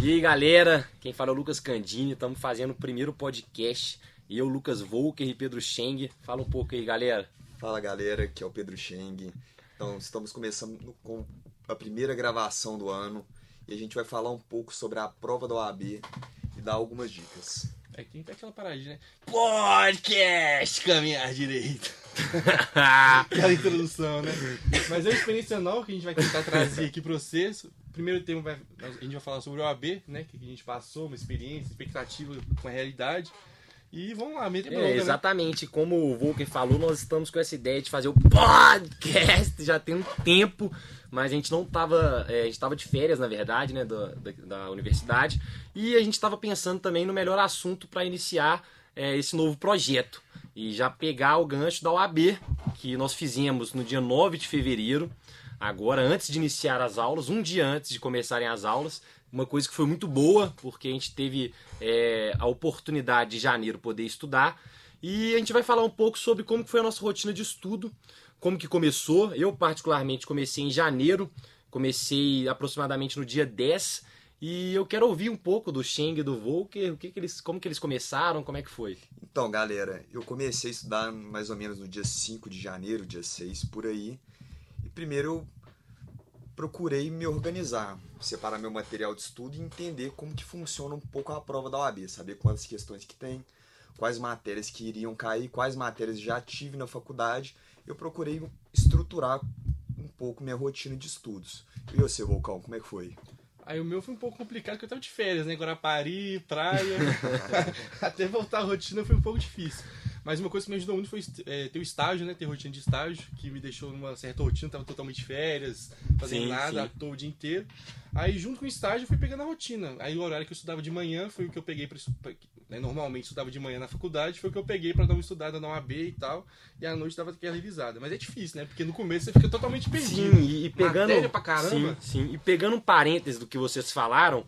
E aí galera, quem fala é o Lucas Candini, estamos fazendo o primeiro podcast. E eu, Lucas Volker e Pedro Scheng. Fala um pouco aí, galera. Fala galera, aqui é o Pedro Scheng. Então, estamos começando com a primeira gravação do ano e a gente vai falar um pouco sobre a prova da OAB e dar algumas dicas. É que tem aquela paradinha, né? Podcast caminhar direito. aquela introdução, né? Mas é uma experiência nova que a gente vai tentar trazer aqui para vocês. Primeiro tema, vai, a gente vai falar sobre o OAB, né? Que a gente passou, uma experiência, expectativa com a realidade. E vamos lá, meter é, Exatamente, né? como o Volker falou, nós estamos com essa ideia de fazer o podcast já tem um tempo, mas a gente não estava, é, a gente estava de férias, na verdade, né, da, da, da universidade, e a gente estava pensando também no melhor assunto para iniciar é, esse novo projeto e já pegar o gancho da OAB, que nós fizemos no dia 9 de fevereiro, agora antes de iniciar as aulas, um dia antes de começarem as aulas, uma coisa que foi muito boa, porque a gente teve é, a oportunidade de janeiro poder estudar. E a gente vai falar um pouco sobre como foi a nossa rotina de estudo, como que começou. Eu, particularmente, comecei em janeiro, comecei aproximadamente no dia 10. E eu quero ouvir um pouco do Sheng e do Volker, o que, que eles, como que eles começaram, como é que foi? Então, galera, eu comecei a estudar mais ou menos no dia 5 de janeiro, dia 6, por aí. Primeiro eu procurei me organizar, separar meu material de estudo e entender como que funciona um pouco a prova da OAB, saber quantas questões que tem, quais matérias que iriam cair, quais matérias já tive na faculdade. Eu procurei estruturar um pouco minha rotina de estudos. E você, Volcão, como é que foi? Aí o meu foi um pouco complicado porque eu tava de férias, né? Guarapari, praia. Até voltar à rotina foi um pouco difícil. Mas uma coisa que me ajudou muito foi é, ter o estágio, né? Ter rotina de estágio, que me deixou numa certa rotina, tava totalmente de férias, fazendo sim, nada, sim. todo o dia inteiro. Aí, junto com o estágio, eu fui pegando a rotina. Aí, o horário que eu estudava de manhã foi o que eu peguei para né, Normalmente, estudava de manhã na faculdade, foi o que eu peguei para dar uma estudada na UAB e tal. E à noite dava aquela revisada. Mas é difícil, né? Porque no começo você fica totalmente perdido. Sim, e, pegando. Matéria pra caramba. Sim, sim. E pegando um parêntese do que vocês falaram.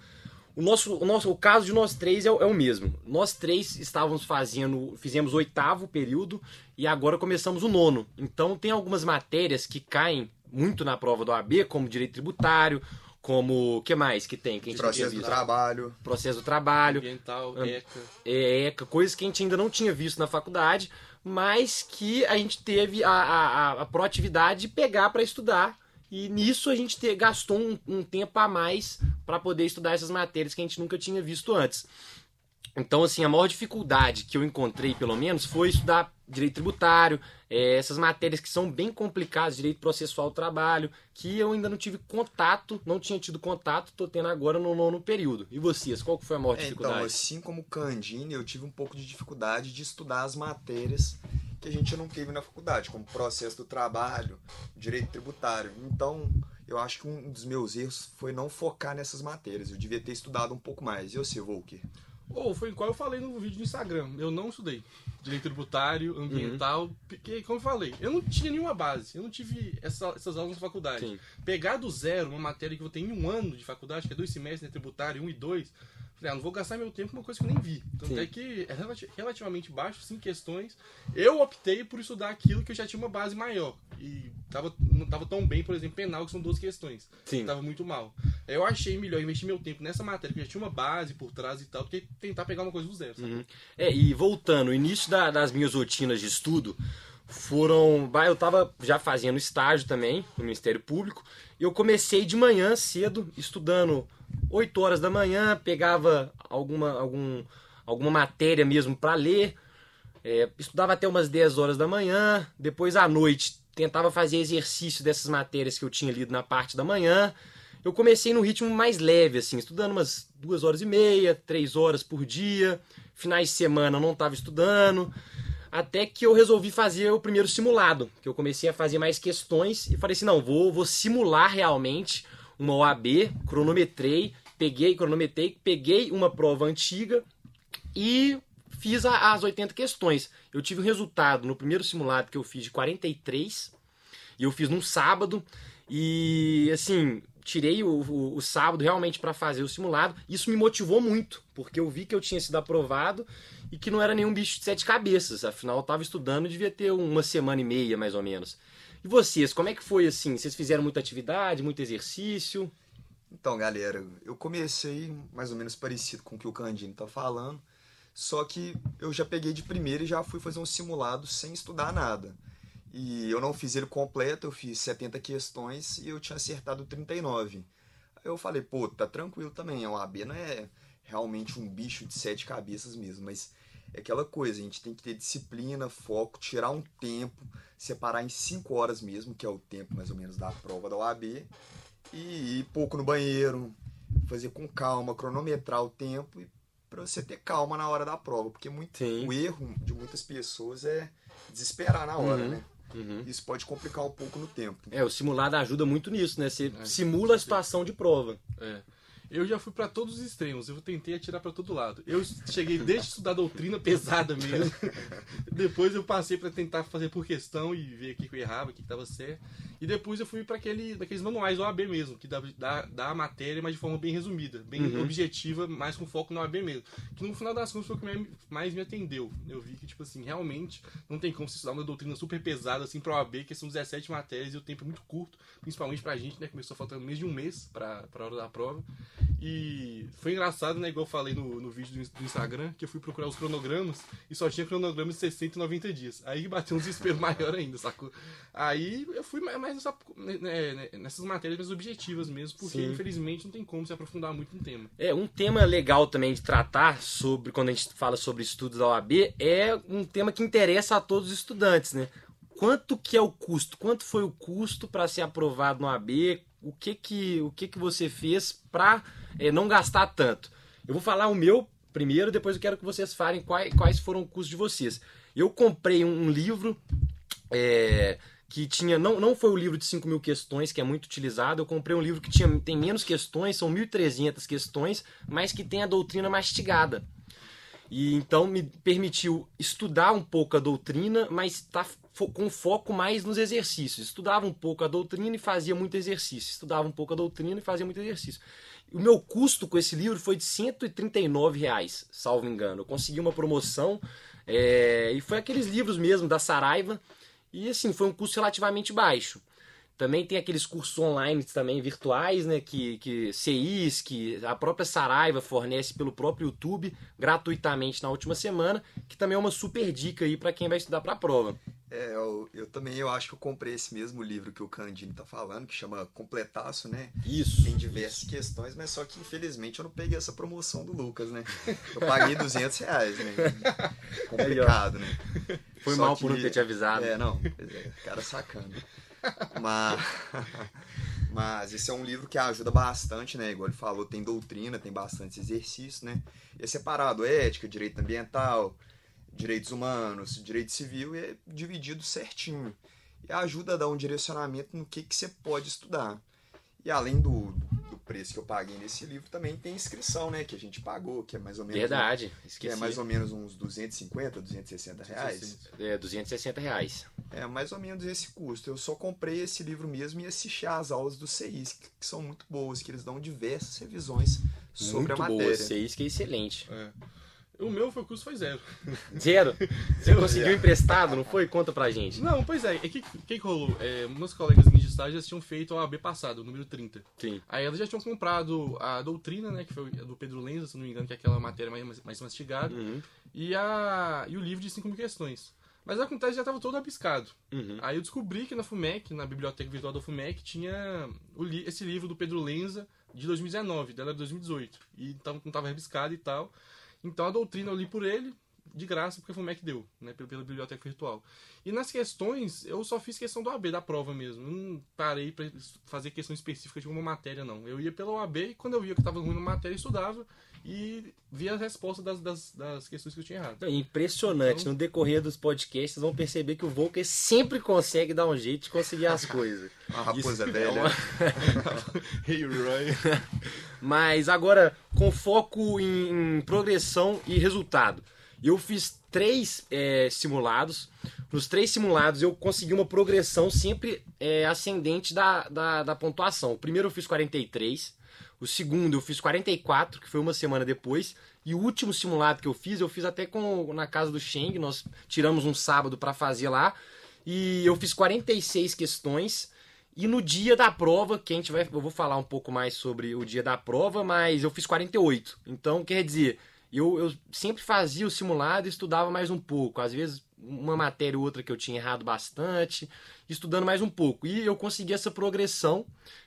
O nosso, o nosso o caso de nós três é, o, é o mesmo. Nós três estávamos fazendo, fizemos o oitavo período e agora começamos o nono. Então tem algumas matérias que caem muito na prova do AB, como direito tributário, como que mais que tem? Que processo do trabalho, processo do trabalho, ambiental, ECA, é, ECA, coisas que a gente ainda não tinha visto na faculdade, mas que a gente teve a, a, a proatividade de pegar para estudar e nisso a gente te, gastou um, um tempo a mais para poder estudar essas matérias que a gente nunca tinha visto antes. Então, assim, a maior dificuldade que eu encontrei, pelo menos, foi estudar direito tributário, é, essas matérias que são bem complicadas, direito processual do trabalho, que eu ainda não tive contato, não tinha tido contato, estou tendo agora no nono período. E vocês, qual foi a maior é, dificuldade? Então, assim como Candine, eu tive um pouco de dificuldade de estudar as matérias que a gente não teve na faculdade, como processo do trabalho, direito tributário. Então, eu acho que um dos meus erros foi não focar nessas matérias. Eu devia ter estudado um pouco mais. E você, Volker? Ou oh, foi igual eu falei no vídeo do Instagram. Eu não estudei direito tributário, ambiental, uhum. porque, como eu falei, eu não tinha nenhuma base. Eu não tive essa, essas aulas na faculdade. Sim. Pegar do zero uma matéria que eu tenho um ano de faculdade, que é dois semestres, né, tributário, um e dois, ah, não vou gastar meu tempo com uma coisa que eu nem vi. Tanto Sim. é que é relativamente baixo, sim, questões. Eu optei por estudar aquilo que eu já tinha uma base maior. E tava, não tava tão bem, por exemplo, penal, que são duas questões. Sim. Tava muito mal. Eu achei melhor investir meu tempo nessa matéria, que já tinha uma base por trás e tal, do que tentar pegar uma coisa do zero. Uhum. É, e voltando, o início da, das minhas rotinas de estudo foram. Eu tava já fazendo estágio também no Ministério Público. E eu comecei de manhã cedo, estudando 8 horas da manhã, pegava alguma, algum, alguma matéria mesmo para ler, é, estudava até umas 10 horas da manhã, depois à noite tentava fazer exercício dessas matérias que eu tinha lido na parte da manhã. Eu comecei no ritmo mais leve, assim, estudando umas duas horas e meia, três horas por dia. Finais de semana eu não estava estudando. Até que eu resolvi fazer o primeiro simulado, que eu comecei a fazer mais questões e falei assim, não, vou, vou simular realmente uma OAB, cronometrei, peguei, cronometrei, peguei uma prova antiga e fiz a, as 80 questões. Eu tive um resultado no primeiro simulado que eu fiz de 43, e eu fiz num sábado, e assim, tirei o, o, o sábado realmente para fazer o simulado. Isso me motivou muito, porque eu vi que eu tinha sido aprovado e que não era nenhum bicho de sete cabeças. Afinal, eu estava estudando devia ter uma semana e meia, mais ou menos. E vocês, como é que foi assim? Vocês fizeram muita atividade, muito exercício? Então, galera, eu comecei mais ou menos parecido com o que o Candino tá falando, só que eu já peguei de primeira e já fui fazer um simulado sem estudar nada. E eu não fiz ele completo, eu fiz 70 questões e eu tinha acertado 39. Aí eu falei, pô, tá tranquilo também, a OAB não é realmente um bicho de sete cabeças mesmo, mas é aquela coisa, a gente tem que ter disciplina, foco, tirar um tempo, separar em 5 horas mesmo, que é o tempo mais ou menos da prova da OAB, e ir pouco no banheiro, fazer com calma, cronometrar o tempo para você ter calma na hora da prova, porque muito, o erro de muitas pessoas é desesperar na hora, uhum. né? Uhum. Isso pode complicar um pouco no tempo. É, o simulado ajuda muito nisso, né? Você é, simula a situação de prova. É. Eu já fui para todos os extremos, eu tentei atirar para todo lado. Eu cheguei desde estudar doutrina pesada mesmo. depois eu passei para tentar fazer por questão e ver o que eu errava, o que estava certo. E depois eu fui para aquele, daqueles manuais OAB mesmo, que dá, dá, dá a matéria, mas de forma bem resumida, bem uhum. objetiva, mais com foco no OAB mesmo. Que no final das contas foi o que mais me atendeu. Eu vi que, tipo assim, realmente não tem como se estudar uma doutrina super pesada assim para OAB, que são 17 matérias e o tempo é muito curto, principalmente pra gente, né? Começou faltando menos de um mês para a hora da prova. E foi engraçado, né? Igual eu falei no, no vídeo do, Instagram, que eu fui procurar os cronogramas e só tinha cronogramas de 60 e 90 dias. Aí bateu um desespero maior ainda, sacou? Aí eu fui mais nessa, né, né, nessas matérias mais objetivas mesmo, porque Sim. infelizmente não tem como se aprofundar muito no tema. É, um tema legal também de tratar sobre, quando a gente fala sobre estudos da OAB, é um tema que interessa a todos os estudantes, né? Quanto que é o custo? Quanto foi o custo para ser aprovado no AB? O que que, o que, que você fez para é, não gastar tanto. Eu vou falar o meu primeiro, depois eu quero que vocês falem quais, quais foram os custos de vocês. Eu comprei um, um livro é, que tinha. Não, não foi o livro de 5 mil questões, que é muito utilizado. Eu comprei um livro que tinha, tem menos questões, são 1.300 questões, mas que tem a doutrina mastigada. E então me permitiu estudar um pouco a doutrina, mas tá com foco mais nos exercícios. Estudava um pouco a doutrina e fazia muito exercício. Estudava um pouco a doutrina e fazia muito exercício. O meu custo com esse livro foi de 139 reais, salvo engano. Eu consegui uma promoção é, e foi aqueles livros mesmo da Saraiva. E assim, foi um custo relativamente baixo. Também tem aqueles cursos online também virtuais, né? Que, que CIs, que a própria Saraiva fornece pelo próprio YouTube gratuitamente na última semana, que também é uma super dica aí para quem vai estudar para a prova. É, eu, eu, também eu acho que eu comprei esse mesmo livro que o Candini tá falando, que chama Completaço, né? Isso. Tem diversas isso. questões, mas só que infelizmente eu não peguei essa promoção do Lucas, né? Eu paguei 200 reais, né? Complicado, né? Foi só mal que, por não ter te avisado. É, não. É, cara sacando. Mas, mas esse é um livro que ajuda bastante, né? Igual ele falou, tem doutrina, tem bastante exercício, né? E é separado ética, direito ambiental, direitos humanos, direito civil, e é dividido certinho. E ajuda a dar um direcionamento no que, que você pode estudar. E além do, do preço que eu paguei nesse livro, também tem inscrição, né? Que a gente pagou, que é mais ou menos. Verdade, esqueci. Que é mais ou menos uns 250, 260 reais. É, 260 reais. É mais ou menos esse custo. Eu só comprei esse livro mesmo e assisti às aulas do CIS, que são muito boas, que eles dão diversas revisões sobre muito a matéria. Muito boa, CIS que é excelente. É. O meu foi custo foi zero. Zero? Você conseguiu emprestado, não foi? Conta pra gente. Não, pois é. O que, que, que rolou? É, meus colegas minhas de estágio já tinham feito a AB passado, o número 30. Sim. Aí elas já tinham comprado a doutrina, né? Que foi do Pedro Lenza, se não me engano, que é aquela matéria mais, mais mastigada. Uhum. E, a, e o livro de 5 mil questões. Mas acontece já estava todo abiscado. Uhum. Aí eu descobri que na FUMEC, na biblioteca virtual da FUMEC, tinha o li esse livro do Pedro Lenza de 2019, dela de 2018. E então não estava rabiscado e tal. Então a doutrina eu li por ele, de graça, porque foi o Mac deu, né, pela, pela biblioteca virtual. E nas questões, eu só fiz questão do AB, da prova mesmo. Não parei para fazer questão específica de uma matéria, não. Eu ia pela OAB e quando eu via que estava ruim na matéria, eu estudava e via a resposta das, das, das questões que eu tinha errado. É impressionante. Então... No decorrer dos podcasts, vocês vão perceber que o Volker sempre consegue dar um jeito de conseguir as coisas. a raposa Isso velha. É uma... Roy. Mas agora, com foco em, em progressão e resultado. Eu fiz três é, simulados. Nos três simulados eu consegui uma progressão sempre é, ascendente da, da, da, pontuação. O primeiro eu fiz 43, o segundo eu fiz 44, que foi uma semana depois. E o último simulado que eu fiz, eu fiz até com na casa do Sheng, nós tiramos um sábado para fazer lá. E eu fiz 46 questões E no dia da prova, que a gente vai, eu vou falar um pouco mais sobre o dia da prova, mas eu fiz 48. Então, quer dizer, eu, eu sempre fazia o simulado e estudava mais um pouco. Às vezes, uma matéria ou outra que eu tinha errado bastante, estudando mais um pouco. E eu consegui essa progressão,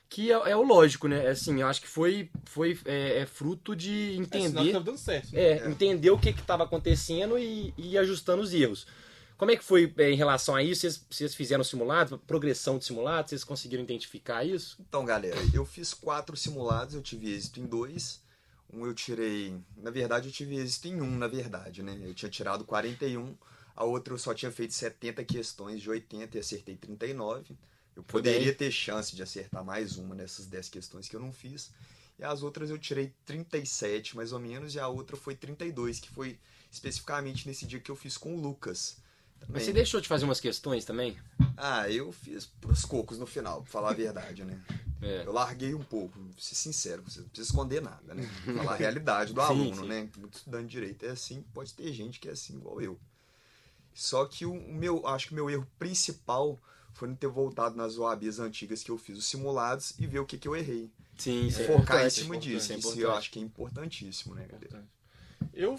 que é, é o lógico, né? Assim, eu acho que foi, foi é, é fruto de entender. É, dando certo, né? é, entender o que estava acontecendo e, e ajustando os erros. Como é que foi é, em relação a isso? Vocês, vocês fizeram simulados, progressão de simulados? Vocês conseguiram identificar isso? Então, galera, eu fiz quatro simulados, eu tive êxito em dois. Um eu tirei. Na verdade, eu tive êxito em um, na verdade, né? Eu tinha tirado 41, a outra eu só tinha feito 70 questões de 80 e acertei 39. Eu poderia ter chance de acertar mais uma nessas 10 questões que eu não fiz. E as outras eu tirei 37, mais ou menos, e a outra foi 32, que foi especificamente nesse dia que eu fiz com o Lucas. Também. Mas você deixou de fazer umas questões também? Ah, eu fiz pros cocos no final, pra falar a verdade, né? É. Eu larguei um pouco, vou ser sincero, você não precisa esconder nada, né? Falar a realidade do sim, aluno, sim. né? Muito estudante de direito é assim, pode ter gente que é assim igual eu. Só que o meu, acho que o meu erro principal foi não ter voltado nas OABs antigas que eu fiz os simulados e ver o que, que eu errei. Sim, e focar em cima disso. É isso eu acho que é importantíssimo, né, galera? Eu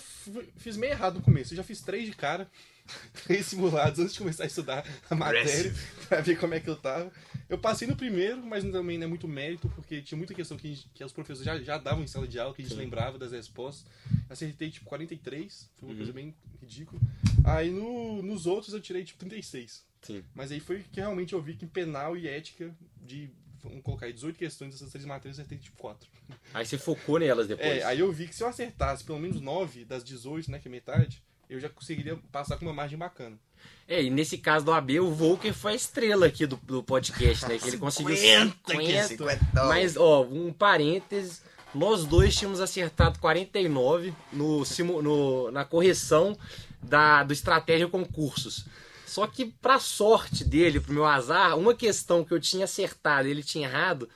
fiz meio errado no começo. Eu já fiz três de cara. três simulados antes de começar a estudar a matéria para ver como é que eu tava. Eu passei no primeiro, mas também não é muito mérito, porque tinha muita questão que, gente, que os professores já, já davam em sala de aula, que a gente Sim. lembrava das respostas. Acertei tipo 43, foi uma uhum. coisa bem ridícula. Aí no, nos outros eu tirei tipo 36. Sim. Mas aí foi que realmente eu vi que em penal e ética, de vamos colocar aí 18 questões dessas três matérias, eu acertei tipo 4. Aí você focou nelas depois? É, aí eu vi que se eu acertasse pelo menos 9 das 18, né, que é metade, eu já conseguiria passar com uma margem bacana. É, e nesse caso do AB, o Volker foi a estrela aqui do, do podcast, né? Que ele conseguiu 50, 50 Mas, ó, um parênteses, nós dois tínhamos acertado 49 no, no, na correção da, do Estratégia Concursos. Só que, pra sorte dele, pro meu azar, uma questão que eu tinha acertado e ele tinha errado,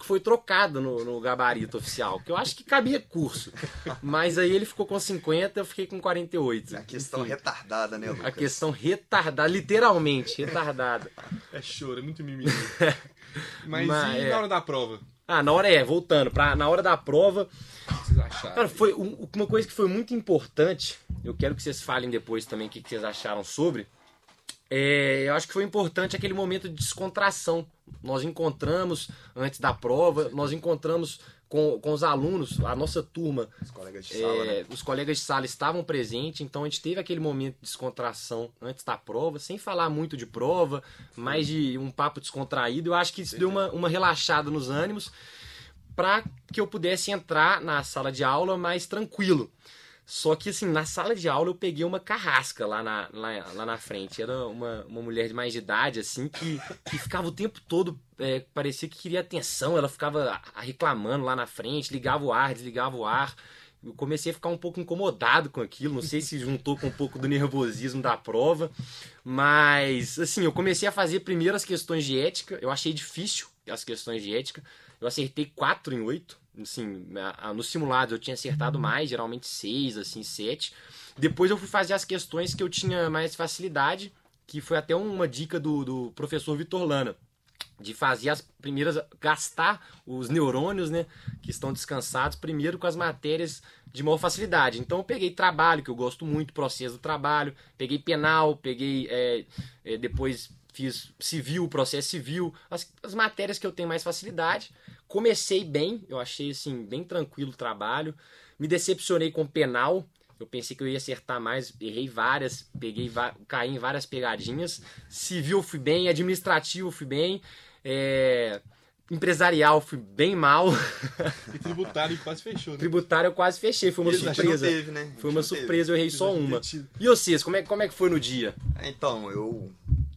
foi trocado no, no, gabarito oficial, que eu acho que cabia curso. Mas aí ele ficou com 50, eu fiquei com 48. A questão Enfim, retardada, né, Lucas? A questão retardada, literalmente retardada. É choro, é muito mimimi. Mas, Mas e é... na hora da prova? Ah, na hora é, voltando, pra, na hora da prova. O que vocês acharam? Cara, foi um, uma coisa que foi muito importante. Eu quero que vocês falem depois também o que, que vocês acharam sobre é, eu acho que foi importante aquele momento de descontração. Nós encontramos, antes da prova, nós encontramos com, com os alunos, a nossa turma. Os colegas de sala. É, né? Os colegas de sala estavam presentes, então a gente teve aquele momento de descontração antes da prova, sem falar muito de prova, mais de um papo descontraído. Eu acho que isso deu uma, uma relaxada nos ânimos para que eu pudesse entrar na sala de aula mais tranquilo. Só que, assim, na sala de aula eu peguei uma carrasca lá na, lá, lá na frente. Era uma, uma mulher de mais de idade, assim, que, que ficava o tempo todo, é, parecia que queria atenção. Ela ficava reclamando lá na frente, ligava o ar, desligava o ar. Eu comecei a ficar um pouco incomodado com aquilo. Não sei se juntou com um pouco do nervosismo da prova. Mas, assim, eu comecei a fazer primeiro as questões de ética. Eu achei difícil as questões de ética. Eu acertei 4 em 8 assim, no simulado eu tinha acertado mais, geralmente 6, assim, 7. Depois eu fui fazer as questões que eu tinha mais facilidade, que foi até uma dica do, do professor Vitor Lana, de fazer as primeiras, gastar os neurônios, né, que estão descansados, primeiro com as matérias de maior facilidade. Então eu peguei trabalho, que eu gosto muito, processo do trabalho, peguei penal, peguei é, é, depois fiz civil, processo civil, as, as matérias que eu tenho mais facilidade. Comecei bem, eu achei assim, bem tranquilo o trabalho. Me decepcionei com penal. Eu pensei que eu ia acertar mais, errei várias, peguei, caí em várias pegadinhas. Civil fui bem, administrativo fui bem. É... Empresarial fui bem mal. E tributário quase fechou, né? Tributário eu quase fechei, foi uma surpresa. Teve, né? Foi uma surpresa, eu errei só uma. E vocês, como é, como é que foi no dia? Então, eu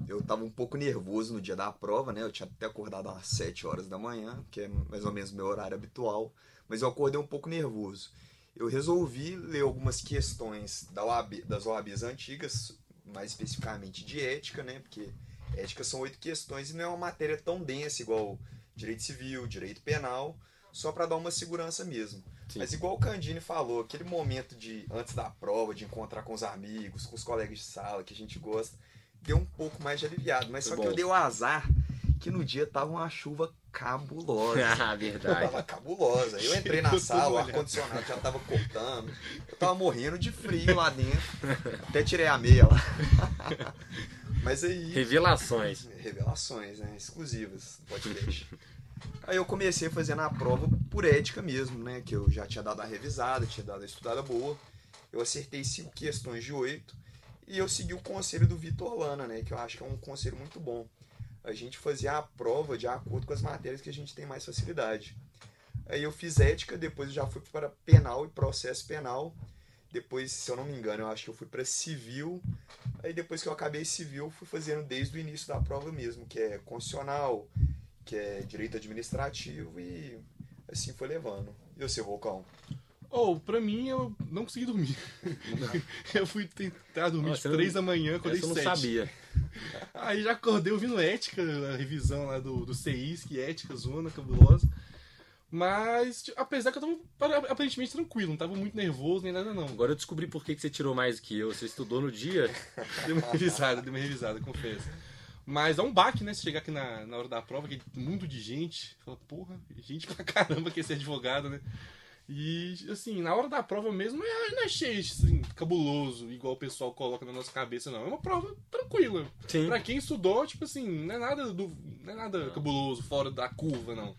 eu tava um pouco nervoso no dia da prova, né? Eu tinha até acordado às 7 horas da manhã, que é mais ou menos meu horário habitual, mas eu acordei um pouco nervoso. Eu resolvi ler algumas questões da OAB, das OABs antigas, mais especificamente de ética, né? Porque ética são oito questões e não é uma matéria tão densa igual direito civil, direito penal, só para dar uma segurança mesmo. Sim. Mas igual o Candini falou, aquele momento de antes da prova, de encontrar com os amigos, com os colegas de sala que a gente gosta, deu um pouco mais de aliviado. Mas Foi só bom. que eu dei o azar que no dia tava uma chuva cabulosa. ah, verdade. Tava cabulosa. Eu entrei na sala, o ar-condicionado já tava cortando. Eu tava morrendo de frio lá dentro. Até tirei a meia lá. Mas aí. Revelações. Revelações, né? Exclusivas do podcast. Aí eu comecei fazendo a prova por ética mesmo, né? Que eu já tinha dado a revisada, tinha dado a estudada boa. Eu acertei cinco questões de oito e eu segui o conselho do Vitor Lana, né? Que eu acho que é um conselho muito bom. A gente fazia a prova de acordo com as matérias que a gente tem mais facilidade. Aí eu fiz ética, depois eu já fui para penal e processo penal. Depois, se eu não me engano, eu acho que eu fui para civil. Aí depois que eu acabei civil, fui fazendo desde o início da prova mesmo, que é constitucional, que é direito administrativo e assim foi levando. E você, Vulcão? Ou, oh, pra mim, eu não consegui dormir. eu fui tentar dormir às três da manhã, sete. Eu não sabia. Aí já acordei ouvindo ética, a revisão lá do, do CIS, que ética, zona, cabulosa. Mas, tipo, apesar que eu tava aparentemente tranquilo, não tava muito nervoso nem nada não. Agora eu descobri por que você tirou mais que eu. Você estudou no dia? dei uma revisada, dei uma revisada, confesso. Mas é um baque, né? Se chegar aqui na, na hora da prova, que mundo de gente. Fala, porra, gente pra caramba que esse advogado, né? E, assim, na hora da prova mesmo, não é, não é cheio, assim, cabuloso, igual o pessoal coloca na nossa cabeça, não. É uma prova tranquila. Sim. Pra quem estudou, tipo assim, não é nada, do, não é nada cabuloso, fora da curva, não.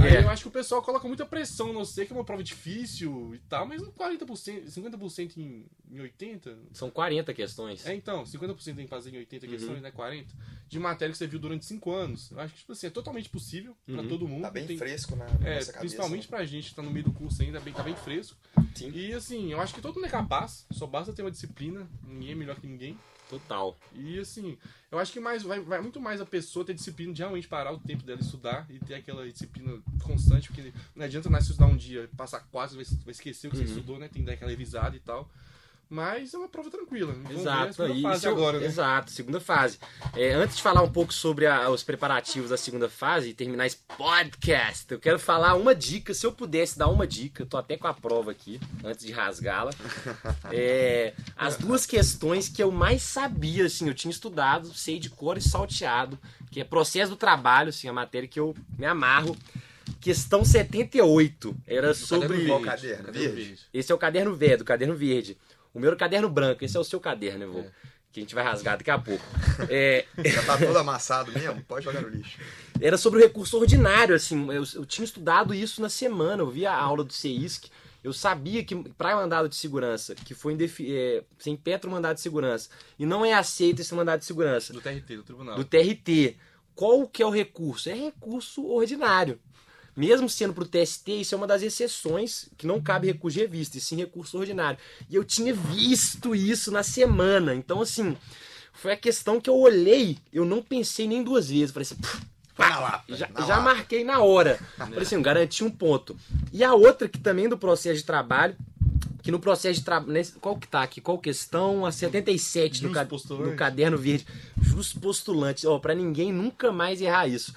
Aí é. eu acho que o pessoal coloca muita pressão, não sei que é uma prova difícil e tal, mas 40%, 50% em, em 80%. São 40 questões. É, então, 50% em fazer em 80 uhum. questões, né? 40. De matéria que você viu durante 5 anos. Eu acho que, tipo assim, é totalmente possível uhum. pra todo mundo. Tá bem Tem... fresco, né? É, principalmente pra gente que tá no meio do curso ainda, bem, tá bem fresco. Sim. E assim, eu acho que todo mundo é capaz, só basta ter uma disciplina, ninguém é melhor que ninguém. Total. E assim, eu acho que mais vai, vai muito mais a pessoa ter disciplina de realmente parar o tempo dela estudar e ter aquela disciplina constante, porque não adianta nada estudar um dia, passar quase, vai, vai esquecer o que uhum. você estudou, né? Tem que dar aquela revisada e tal. Mas é uma prova tranquila. Vamos exato, ver fase agora, né? Exato, segunda fase. É, antes de falar um pouco sobre a, os preparativos da segunda fase e terminar esse podcast, eu quero falar uma dica. Se eu pudesse dar uma dica, tô até com a prova aqui, antes de rasgá-la. É, as duas questões que eu mais sabia, assim, eu tinha estudado, sei de cor e salteado, que é processo do trabalho, assim, a matéria que eu me amarro. Questão 78. Era sobre. Qual caderno? Verde. Esse é o caderno verde, o caderno verde. O meu era o caderno branco, esse é o seu caderno, eu vou. É. Que a gente vai rasgar daqui a pouco. É... Já tá todo amassado mesmo, pode jogar no lixo. Era sobre o recurso ordinário, assim. Eu, eu tinha estudado isso na semana, eu vi a aula do CEISC. Eu sabia que para mandado de segurança, que foi é, sem petro mandado de segurança, e não é aceito esse mandado de segurança. Do TRT, do tribunal. Do TRT. Qual que é o recurso? É recurso ordinário. Mesmo sendo para o TST, isso é uma das exceções que não cabe recurso de revista, e sim recurso ordinário. E eu tinha visto isso na semana. Então, assim, foi a questão que eu olhei, eu não pensei nem duas vezes. Falei assim, lá, já, já marquei na hora. Falei assim, garanti um ponto. E a outra, que também do processo de trabalho, que no processo de trabalho. Qual que tá aqui? Qual questão? A 77 no, ca no caderno verde. Jus postulante. Ó, oh, pra ninguém nunca mais errar isso.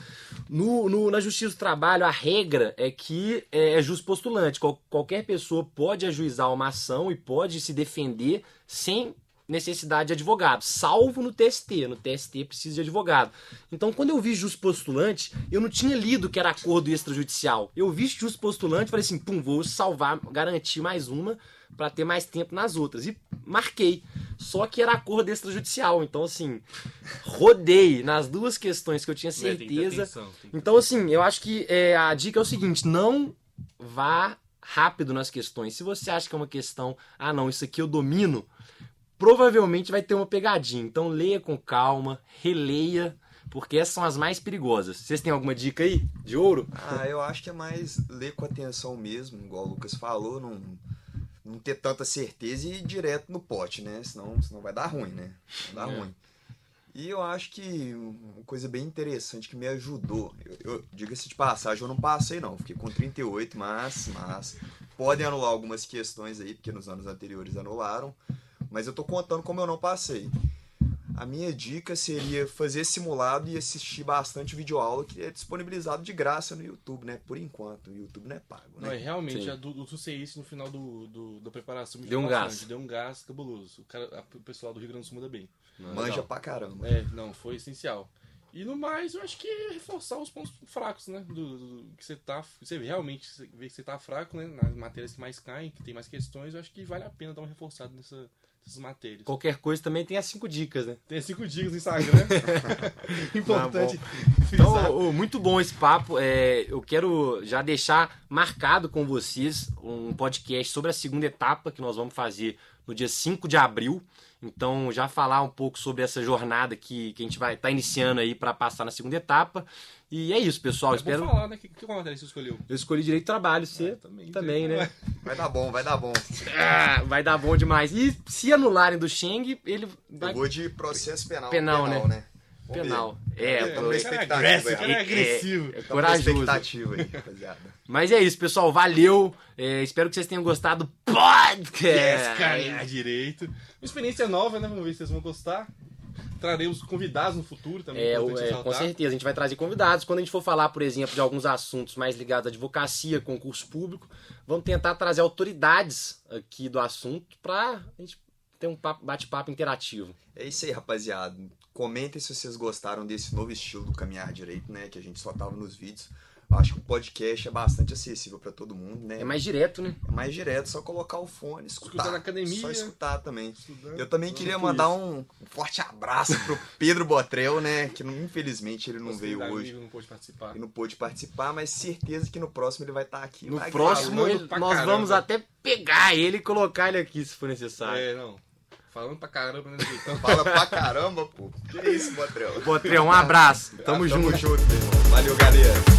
No, no, na Justiça do Trabalho, a regra é que é, é justo postulante. Qual, qualquer pessoa pode ajuizar uma ação e pode se defender sem necessidade de advogado, salvo no TST. No TST precisa de advogado. Então, quando eu vi justo postulante, eu não tinha lido que era acordo extrajudicial. Eu vi justo postulante e falei assim: pum, vou salvar, garantir mais uma para ter mais tempo nas outras. E marquei. Só que era acordo extrajudicial. Então, assim, rodei nas duas questões que eu tinha certeza. Atenção, então, assim, eu acho que é, a dica é o seguinte: não vá rápido nas questões. Se você acha que é uma questão, ah, não, isso aqui eu domino, provavelmente vai ter uma pegadinha. Então, leia com calma, releia porque essas são as mais perigosas. Vocês têm alguma dica aí de ouro? Ah, eu acho que é mais ler com atenção mesmo, igual o Lucas falou, não, não ter tanta certeza e ir direto no pote, né? Senão, senão vai dar ruim, né? Vai dar é. ruim. E eu acho que uma coisa bem interessante que me ajudou, eu, eu diga-se de passagem, eu não passei não, fiquei com 38, mas, mas podem anular algumas questões aí, porque nos anos anteriores anularam, mas eu tô contando como eu não passei. A minha dica seria fazer simulado e assistir bastante videoaula que é disponibilizado de graça no YouTube, né? Por enquanto, o YouTube não é pago, né? Não, é realmente, a do, do no final do, do, da preparação deu um gás. Deu um gás cabuloso. O, cara, a, o pessoal do Rio Grande do Sul manda bem. Manja não, pra caramba. É, não, foi essencial. E no mais, eu acho que é reforçar os pontos fracos, né? Do, do- que você tá. Você realmente vê que você tá fraco, né? Nas matérias que mais caem, que tem mais questões, eu acho que vale a pena dar uma reforçada nessa, matérias. Qualquer coisa também tem as cinco dicas, né? Tem cinco dicas no Instagram. Importante Então, frisar. ô, muito bom esse papo. É, eu quero já deixar marcado com vocês um podcast sobre a segunda etapa que nós vamos fazer no dia 5 de abril. Então, já falar um pouco sobre essa jornada que, que a gente vai estar iniciando aí para passar na segunda etapa. E é isso, pessoal. É Espero. falar, né? Que, que matéria você escolheu? Eu escolhi direito de trabalho, você Ah, também, também, né? Vai dar bom, vai dar bom. Ah, vai dar bom demais. E se anularem do Sheng, ele vai Eu vou de processo penal. Penal, né? Vamos penal. É, É, tô- é agressivo, é agressivo. é Tamo na corajoso. aí, rapaziada. Mas é isso, pessoal. Valeu. É, espero que vocês tenham gostado do podcast. Caminhar direito. Uma experiência nova, né? Vamos ver se vocês vão gostar. Traremos convidados no futuro também. É, é, com certeza, a gente vai trazer convidados. Quando a gente for falar, por exemplo, de alguns assuntos mais ligados à advocacia, concurso público, vamos tentar trazer autoridades aqui do assunto para a gente ter um papo- bate-papo interativo. É isso aí, rapaziada. Comentem se vocês gostaram desse novo estilo do caminhar direito, né? Que a gente só tava nos vídeos. Acho que o podcast é bastante acessível pra todo mundo, né? É mais direto, né? É mais direto, só colocar o fone, escutar. Escutar na academia. Só escutar também. Estudando. Eu também queria isso. mandar um forte abraço pro Pedro Botrel, né? Que infelizmente ele não Gostei veio hoje. amiga, Não pôde participar. E não pôde participar, mas certeza que no próximo ele vai estar aqui. No Vai próximo, ele- nós caramba. vamos até pegar ele e colocar ele aqui, se for necessário. É, não. Falando pra caramba, né, Então, Fala pra caramba, pô. Que isso, Botrel. Botrel, um abraço. Tamo Ah, junto. Tamo junto, irmão. Valeu, galera.